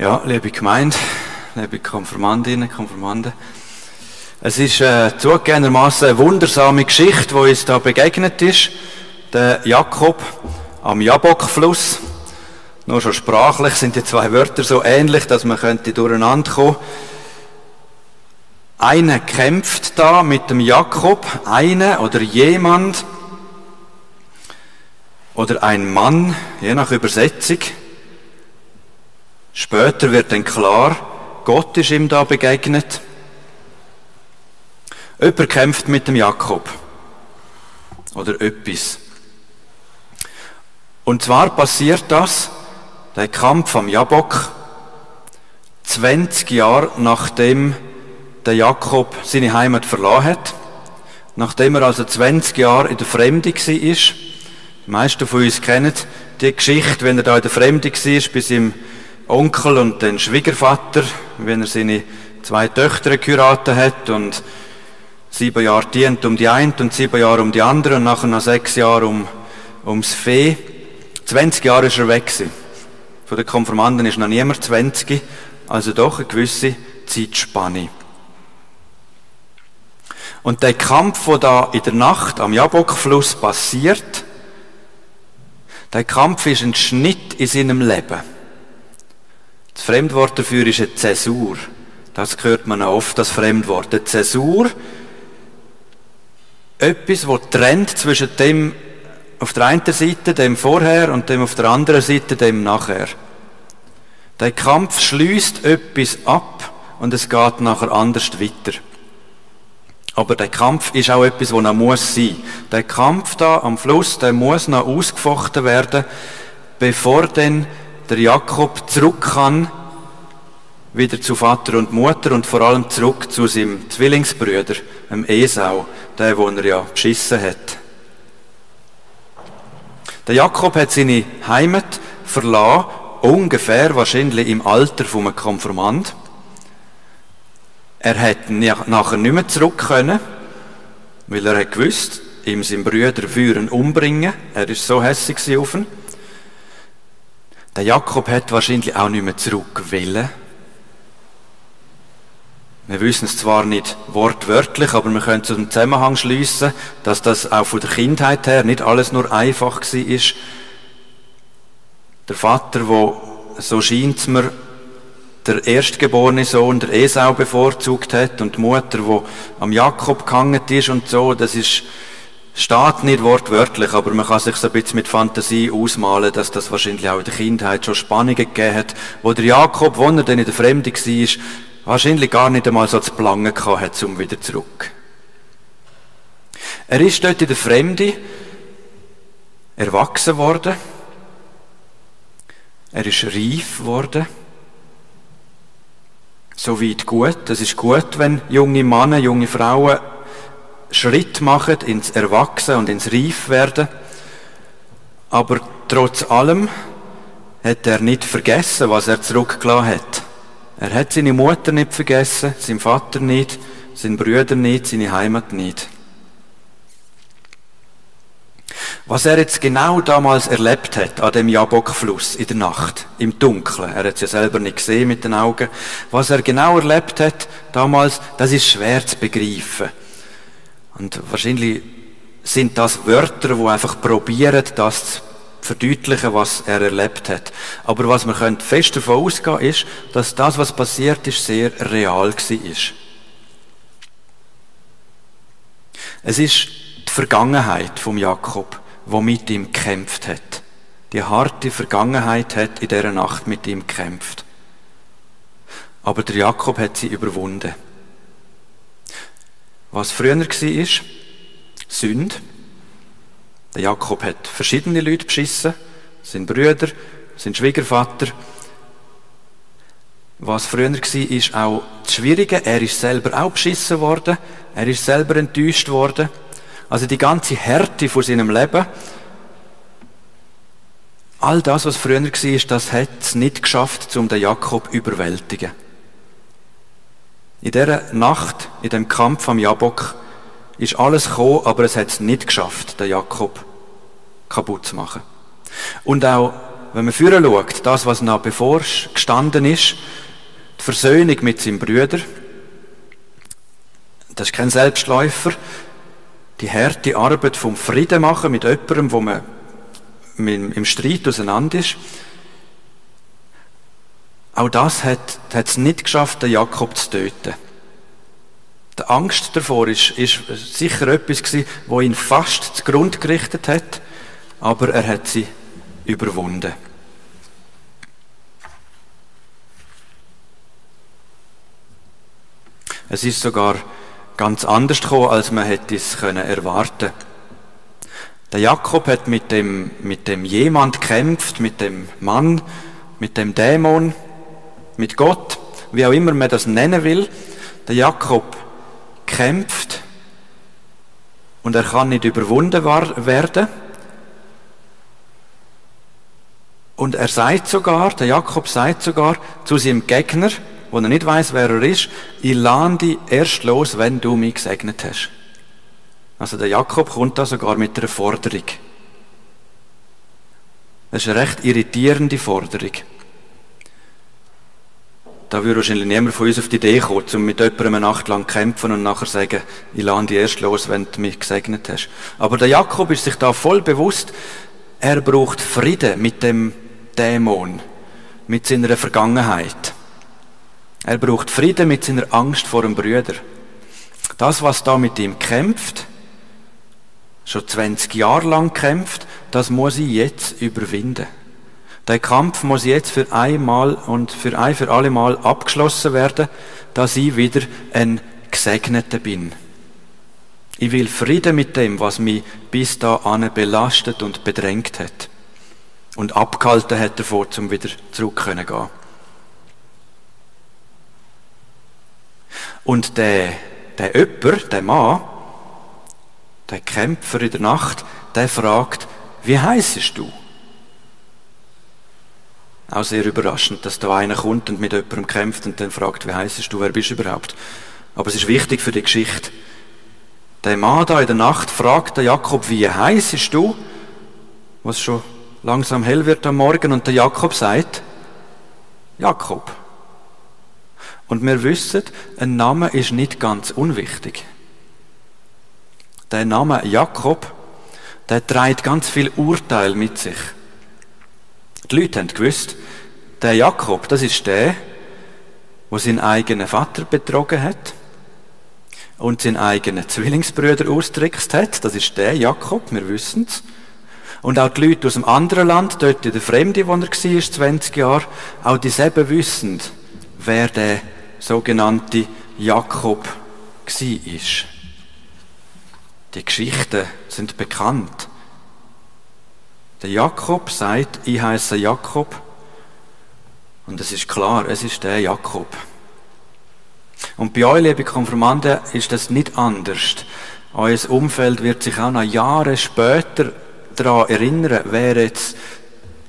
Ja, liebe Gemeinde, liebe Konformandinnen, Konformanden. Es ist äh, zugegebenermaßen eine wundersame Geschichte, die uns da begegnet ist. Der Jakob am Jabokfluss. Nur schon sprachlich sind die zwei Wörter so ähnlich, dass man könnte durcheinander kommen. Einer kämpft da mit dem Jakob, einer oder jemand oder ein Mann, je nach Übersetzung. Später wird dann klar, Gott ist ihm da begegnet. Jemand kämpft mit dem Jakob. Oder etwas. Und zwar passiert das, der Kampf am Jabok, 20 Jahre nachdem der Jakob seine Heimat verloren hat. Nachdem er also 20 Jahre in der Fremde war. Die meisten von uns kennen die Geschichte, wenn er da in der Fremde war, bis ihm Onkel und den Schwiegervater, wenn er seine zwei Töchter geheiratet hat und sieben Jahre dient um die eine und sieben Jahre um die andere und nachher noch sechs Jahre um, ums Fee. 20 Jahre ist er weg gewesen. Von den Konformanten ist noch niemand 20, also doch eine gewisse Zeitspanne. Und der Kampf, der da in der Nacht am Jabokfluss passiert, der Kampf ist ein Schnitt in seinem Leben. Das Fremdwort dafür ist eine Zäsur. Das hört man auch oft, das Fremdwort. Eine Zäsur, etwas, wo trennt zwischen dem auf der einen Seite, dem vorher, und dem auf der anderen Seite, dem nachher. Der Kampf schließt etwas ab und es geht nachher anders weiter. Aber der Kampf ist auch etwas, wo noch muss sein. Der Kampf da am Fluss, der muss noch ausgefochten werden, bevor denn der Jakob zurück kann, wieder zu Vater und Mutter und vor allem zurück zu seinem Zwillingsbrüder, dem Esau, der, wo er ja beschissen hat. Der Jakob hat seine Heimat verlassen, ungefähr wahrscheinlich im Alter von einem Konformant. Er hat nachher nicht mehr zurück können, weil er hat gewusst, ihm sein Brüder führen umbringen. Er ist so hässig auf ihn. Der Jakob hat wahrscheinlich auch nicht mehr zurück wollen. Wir wissen es zwar nicht wortwörtlich, aber wir können zu dem Zusammenhang schließen, dass das auch von der Kindheit her nicht alles nur einfach war. ist. Der Vater, wo so scheint mir der erstgeborene Sohn, der Esau bevorzugt hat und die Mutter, wo am Jakob gehangen ist und so, das ist Steht nicht wortwörtlich, aber man kann sich so ein bisschen mit Fantasie ausmalen, dass das wahrscheinlich auch in der Kindheit schon Spannungen gegeben hat, wo der Jakob, wo er dann in der Fremde war, wahrscheinlich gar nicht einmal so zu planen hat, um wieder zurück. Er ist dort in der Fremde erwachsen worden. Er ist reif worden. Soweit gut. Es ist gut, wenn junge Männer, junge Frauen Schritt machen ins Erwachsen und ins Reifwerden. Aber trotz allem hat er nicht vergessen, was er zurückgelassen hat. Er hat seine Mutter nicht vergessen, seinen Vater nicht, seinen Brüder nicht, seine Heimat nicht. Was er jetzt genau damals erlebt hat, an dem Jabokfluss in der Nacht, im Dunkeln, er hat es ja selber nicht gesehen mit den Augen, was er genau erlebt hat damals, das ist schwer zu begreifen. Und wahrscheinlich sind das Wörter, wo einfach probieren, das zu verdeutlichen, was er erlebt hat. Aber was man fest davon ausgehen ist, dass das, was passiert ist, sehr real war. Es ist die Vergangenheit vom Jakob, wo mit ihm gekämpft hat. Die harte Vergangenheit hat in dieser Nacht mit ihm gekämpft. Aber der Jakob hat sie überwunden. Was früher war, Sünde. Der Jakob hat verschiedene Leute beschissen, sein Brüder, sein Schwiegervater. Was früher war, ist auch das Schwierige. Er ist selber auch beschissen worden. Er ist selber enttäuscht worden. Also die ganze Härte von seinem Leben. All das, was früher war, das hat es nicht geschafft, um den Jakob zu überwältigen. In dieser Nacht, in dem Kampf am Jabok, ist alles gekommen, aber es hat es nicht geschafft, den Jakob kaputt zu machen. Und auch wenn man führen schaut, das, was noch bevor gestanden ist, die Versöhnung mit seinem Brüder, das ist kein Selbstläufer, die harte Arbeit vom Frieden machen mit jemandem, wo man im Streit auseinander ist, auch das hat, es nicht geschafft, den Jakob zu töten. Die Angst davor ist, ist sicher etwas gewesen, wo ihn fast zugrunde gerichtet hat, aber er hat sie überwunden. Es ist sogar ganz anders gekommen, als man hätte es können erwarten. Der Jakob hat mit dem, mit dem jemand kämpft, mit dem Mann, mit dem Dämon, mit Gott, wie auch immer man das nennen will. Der Jakob kämpft und er kann nicht überwunden werden. Und er sagt sogar, der Jakob sagt sogar zu seinem Gegner, wo er nicht weiß, wer er ist, ich lade dich erst los, wenn du mich gesegnet hast. Also der Jakob kommt da sogar mit einer Forderung. Das ist eine recht irritierende Forderung. Da würde wahrscheinlich niemand von uns auf die Idee kommen, um mit jemandem eine Nacht lang kämpfen und nachher sagen, ich lade dich erst los, wenn du mich gesegnet hast. Aber der Jakob ist sich da voll bewusst, er braucht Frieden mit dem Dämon, mit seiner Vergangenheit. Er braucht Frieden mit seiner Angst vor dem Brüder. Das, was da mit ihm kämpft, schon 20 Jahre lang kämpft, das muss ich jetzt überwinden. Der Kampf muss jetzt für einmal und für ein für alle Mal abgeschlossen werden, dass ich wieder ein Gesegneter bin. Ich will Frieden mit dem, was mich bis dahin belastet und bedrängt hat. Und abgehalten hat davor, zum wieder zurück können gehen. Und der, der Öpper, der Mann, der Kämpfer in der Nacht, der fragt, wie heißest du? Auch sehr überraschend, dass da einer kommt und mit jemandem kämpft und dann fragt, wie heißest du, wer bist du überhaupt? Aber es ist wichtig für die Geschichte. Der Mann da in der Nacht fragt der Jakob, wie heißest du? Was schon langsam hell wird am Morgen und der Jakob sagt, Jakob. Und wir wissen, ein Name ist nicht ganz unwichtig. Der Name Jakob, der trägt ganz viel Urteil mit sich. Die Leute haben gewusst, der Jakob, das ist der, wo seinen eigenen Vater betrogen hat und seinen eigenen Zwillingsbrüder austrickst hat. Das ist der Jakob, wir wissen es. Und auch die Leute aus dem anderen Land, dort in der Fremde, wo er war, 20 Jahre, auch dieselben wissen, wer der sogenannte Jakob war. Die Geschichten sind bekannt. Der Jakob sagt, ich heiße Jakob. Und es ist klar, es ist der Jakob. Und bei euch, liebe Konfirmanden, ist das nicht anders. Euer Umfeld wird sich auch noch Jahre später daran erinnern, wer jetzt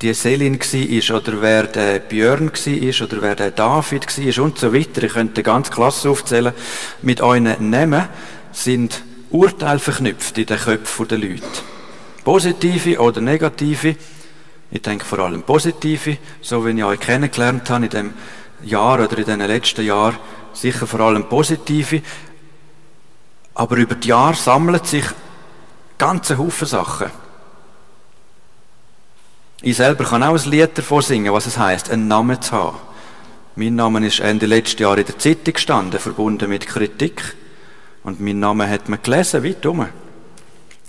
die Selin war oder wer der Björn war oder wer der David war und so weiter. Ich könnte ganz Klasse aufzählen. Mit euren Namen sind Urteile verknüpft in den Köpfen der Leute. Positive oder negative. Ich denke vor allem positive, so wie ich euch kennengelernt habe in dem Jahr oder in den letzten Jahren, sicher vor allem positive. Aber über die Jahre sammeln sich ganze Haufen Sachen. Ich selber kann auch ein Lied davon singen, was es heißt, einen Namen zu haben. Mein Name ist Ende letzten Jahr in der Zeitung gestanden, verbunden mit Kritik. Und mein Name hat man gelesen, weit um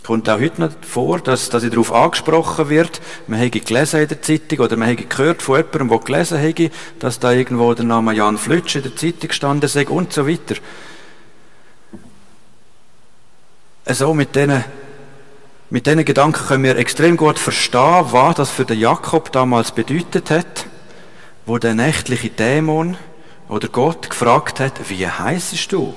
kommt auch heute noch vor, dass, dass ich darauf angesprochen wird, man hätte gelesen in der Zeitung oder man hätte gehört von jemandem, der gelesen hätte, dass da irgendwo der Name Jan Flütsch in der Zeitung gestanden sei und so weiter. So mit diesen mit diesen Gedanken können wir extrem gut verstehen, was das für den Jakob damals bedeutet hat, wo der nächtliche Dämon oder Gott gefragt hat, wie heißest du?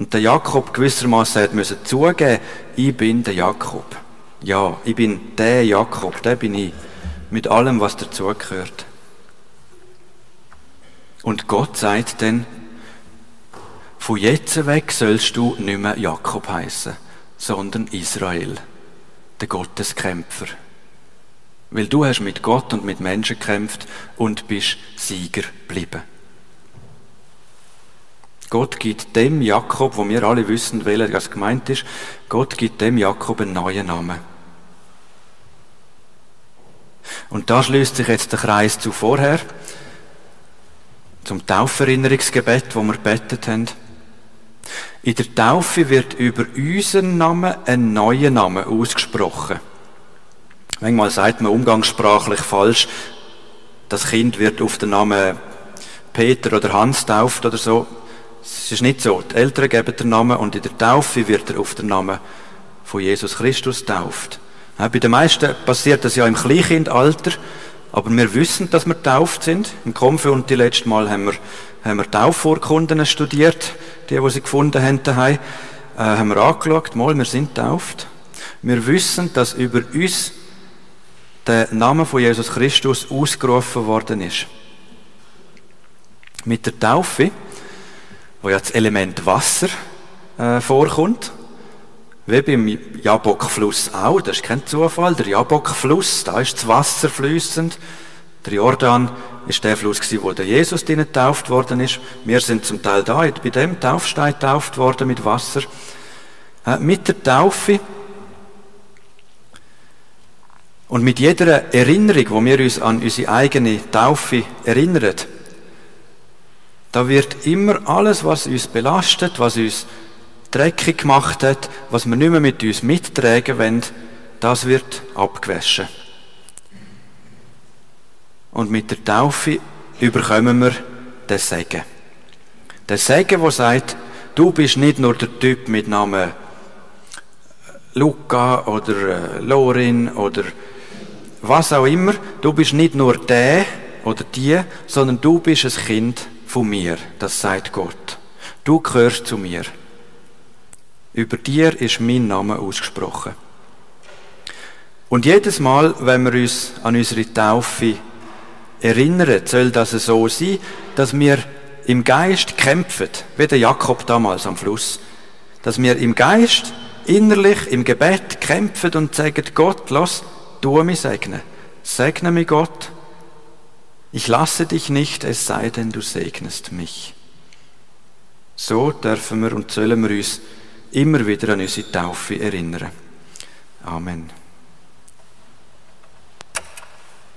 Und der Jakob gewissermaßen hat müssen zugeben, ich bin der Jakob. Ja, ich bin der Jakob, der bin ich. Mit allem, was dazugehört. Und Gott sagt dann, von jetzt weg sollst du nicht mehr Jakob heißen, sondern Israel, der Gotteskämpfer. Weil du hast mit Gott und mit Menschen gekämpft und bist Sieger geblieben. Gott gibt dem Jakob, wo wir alle wissen, welcher gemeint ist, Gott gibt dem Jakob einen neuen Namen. Und da schließt sich jetzt der Kreis zu vorher, zum Tauferinnerungsgebet, wo wir betet haben. In der Taufe wird über unseren Namen ein neuer Name ausgesprochen. Manchmal sagt man umgangssprachlich falsch, das Kind wird auf den Namen Peter oder Hans tauft oder so. Es ist nicht so. Die Eltern geben den Namen und in der Taufe wird er auf den Namen von Jesus Christus tauft. Bei den meisten passiert das ja im Kleinkindalter, aber wir wissen, dass wir tauft sind. Im Konfe und die letzte Mal haben wir, haben wir Taufvorkunden studiert, die, die sie gefunden haben daheim, äh, haben wir angeschaut, mal, wir sind tauft. Wir wissen, dass über uns der Name von Jesus Christus ausgerufen worden ist. Mit der Taufe, wo ja das Element Wasser äh, vorkommt, wie beim Jabokfluss auch, das ist kein Zufall. Der Jabokfluss, da ist das Wasser fließend. Der Jordan ist der Fluss, wo der Jesus drinnen getauft worden ist. Wir sind zum Teil da, bei dem Taufstein getauft worden mit Wasser. Äh, mit der Taufe und mit jeder Erinnerung, wo wir uns an unsere eigene Taufe erinnern, da wird immer alles, was uns belastet, was uns dreckig gemacht hat, was wir nicht mehr mit uns mittragen wollen, das wird abgewaschen. Und mit der Taufe überkommen wir den Segen. Der Segen, der sagt, du bist nicht nur der Typ mit Namen Luca oder äh, Lorin oder was auch immer, du bist nicht nur der oder die, sondern du bist ein Kind von mir, das sagt Gott. Du gehörst zu mir. Über dir ist mein Name ausgesprochen. Und jedes Mal, wenn wir uns an unsere Taufe erinnern, soll das so sein, dass wir im Geist kämpfen, wie der Jakob damals am Fluss. Dass wir im Geist, innerlich, im Gebet kämpfen und sagen, Gott, lass, du mich segnen. Segne mich Gott. Ich lasse dich nicht, es sei denn, du segnest mich. So dürfen wir und sollen wir uns immer wieder an unsere Taufe erinnern. Amen.